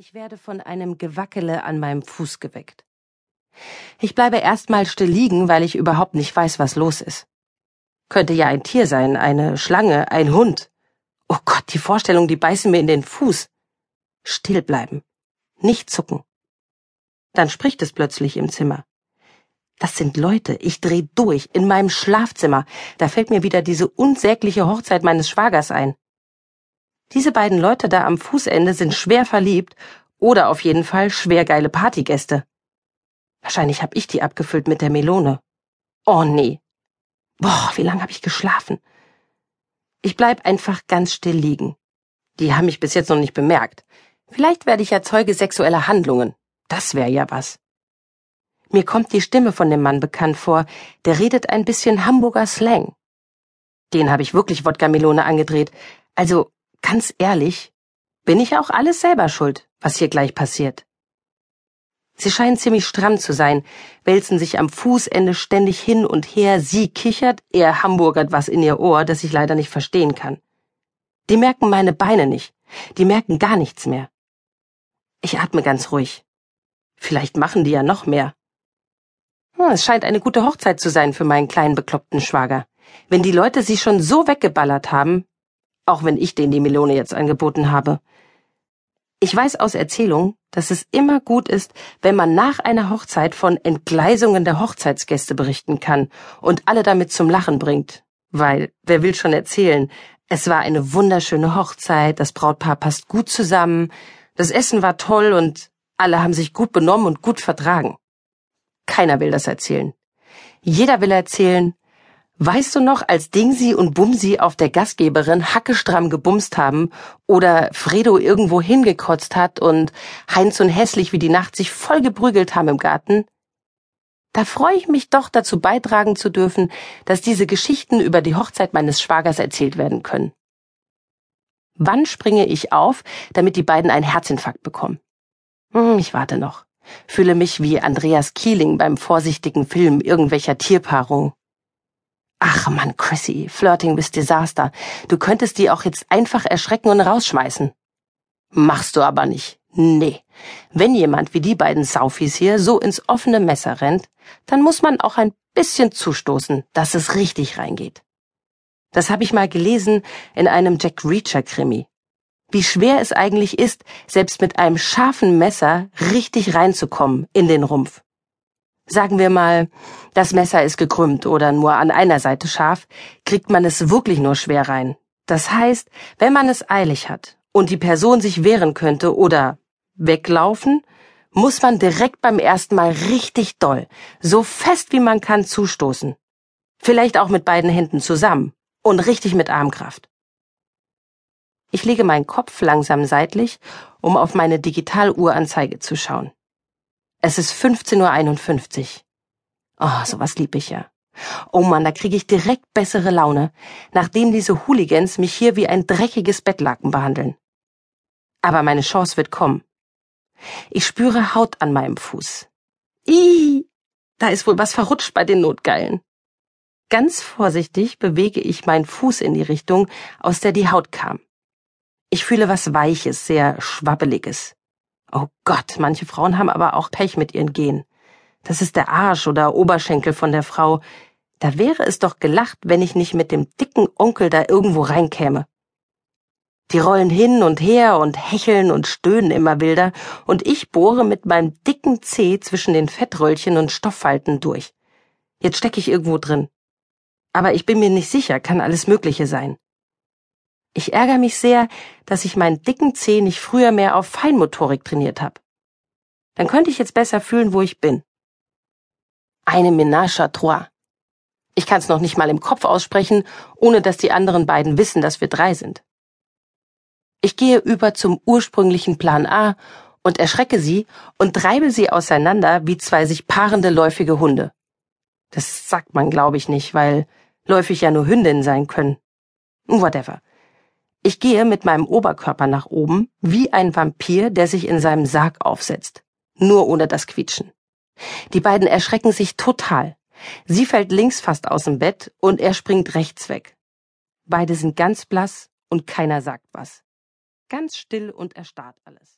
Ich werde von einem Gewackele an meinem Fuß geweckt. Ich bleibe erstmal still liegen, weil ich überhaupt nicht weiß, was los ist. Könnte ja ein Tier sein, eine Schlange, ein Hund. Oh Gott, die Vorstellung, die beißen mir in den Fuß. Still bleiben. Nicht zucken. Dann spricht es plötzlich im Zimmer. Das sind Leute, ich dreh durch, in meinem Schlafzimmer. Da fällt mir wieder diese unsägliche Hochzeit meines Schwagers ein. Diese beiden Leute da am Fußende sind schwer verliebt oder auf jeden Fall schwer geile Partygäste. Wahrscheinlich hab ich die abgefüllt mit der Melone. Oh nee. Boah, wie lange hab ich geschlafen? Ich bleib einfach ganz still liegen. Die haben mich bis jetzt noch nicht bemerkt. Vielleicht werde ich ja Zeuge sexueller Handlungen. Das wäre ja was. Mir kommt die Stimme von dem Mann bekannt vor, der redet ein bisschen Hamburger Slang. Den habe ich wirklich Wodka-Melone angedreht. Also, Ganz ehrlich, bin ich auch alles selber schuld, was hier gleich passiert. Sie scheinen ziemlich stramm zu sein, wälzen sich am Fußende ständig hin und her, sie kichert, er hamburgert was in ihr Ohr, das ich leider nicht verstehen kann. Die merken meine Beine nicht, die merken gar nichts mehr. Ich atme ganz ruhig. Vielleicht machen die ja noch mehr. Hm, es scheint eine gute Hochzeit zu sein für meinen kleinen bekloppten Schwager. Wenn die Leute sie schon so weggeballert haben, auch wenn ich denen die Melone jetzt angeboten habe. Ich weiß aus Erzählung, dass es immer gut ist, wenn man nach einer Hochzeit von Entgleisungen der Hochzeitsgäste berichten kann und alle damit zum Lachen bringt. Weil, wer will schon erzählen, es war eine wunderschöne Hochzeit, das Brautpaar passt gut zusammen, das Essen war toll und alle haben sich gut benommen und gut vertragen. Keiner will das erzählen. Jeder will erzählen, Weißt du noch, als Dingsi und Bumsi auf der Gastgeberin hackestramm gebumst haben oder Fredo irgendwo hingekotzt hat und Heinz und Hässlich wie die Nacht sich voll geprügelt haben im Garten? Da freue ich mich doch dazu beitragen zu dürfen, dass diese Geschichten über die Hochzeit meines Schwagers erzählt werden können. Wann springe ich auf, damit die beiden einen Herzinfarkt bekommen? Hm, ich warte noch. Fühle mich wie Andreas Kieling beim vorsichtigen Film irgendwelcher Tierpaarung. Ach Mann, Chrissy, Flirting bis Desaster. Du könntest die auch jetzt einfach erschrecken und rausschmeißen. Machst du aber nicht. Nee. Wenn jemand wie die beiden Saufis hier so ins offene Messer rennt, dann muss man auch ein bisschen zustoßen, dass es richtig reingeht. Das habe ich mal gelesen in einem Jack Reacher Krimi. Wie schwer es eigentlich ist, selbst mit einem scharfen Messer richtig reinzukommen in den Rumpf. Sagen wir mal, das Messer ist gekrümmt oder nur an einer Seite scharf, kriegt man es wirklich nur schwer rein. Das heißt, wenn man es eilig hat und die Person sich wehren könnte oder weglaufen, muss man direkt beim ersten Mal richtig doll, so fest wie man kann, zustoßen. Vielleicht auch mit beiden Händen zusammen und richtig mit Armkraft. Ich lege meinen Kopf langsam seitlich, um auf meine Digitaluhranzeige zu schauen. Es ist 15.51 Uhr. Oh, sowas lieb ich ja. Oh Mann, da kriege ich direkt bessere Laune, nachdem diese Hooligans mich hier wie ein dreckiges Bettlaken behandeln. Aber meine Chance wird kommen. Ich spüre Haut an meinem Fuß. Ih, da ist wohl was verrutscht bei den Notgeilen. Ganz vorsichtig bewege ich meinen Fuß in die Richtung, aus der die Haut kam. Ich fühle was Weiches, sehr Schwabbeliges. Oh Gott, manche Frauen haben aber auch Pech mit ihren Gehen. Das ist der Arsch oder Oberschenkel von der Frau. Da wäre es doch gelacht, wenn ich nicht mit dem dicken Onkel da irgendwo reinkäme. Die rollen hin und her und hecheln und stöhnen immer wilder, und ich bohre mit meinem dicken Zeh zwischen den Fettröllchen und Stofffalten durch. Jetzt stecke ich irgendwo drin. Aber ich bin mir nicht sicher, kann alles Mögliche sein. Ich ärgere mich sehr, dass ich meinen dicken Zeh nicht früher mehr auf Feinmotorik trainiert habe. Dann könnte ich jetzt besser fühlen, wo ich bin. Eine Ménage à trois. Ich kann es noch nicht mal im Kopf aussprechen, ohne dass die anderen beiden wissen, dass wir drei sind. Ich gehe über zum ursprünglichen Plan A und erschrecke sie und treibe sie auseinander wie zwei sich paarende läufige Hunde. Das sagt man, glaube ich, nicht, weil läufig ja nur Hündinnen sein können. Whatever. Ich gehe mit meinem Oberkörper nach oben, wie ein Vampir, der sich in seinem Sarg aufsetzt. Nur ohne das Quietschen. Die beiden erschrecken sich total. Sie fällt links fast aus dem Bett und er springt rechts weg. Beide sind ganz blass und keiner sagt was. Ganz still und erstarrt alles.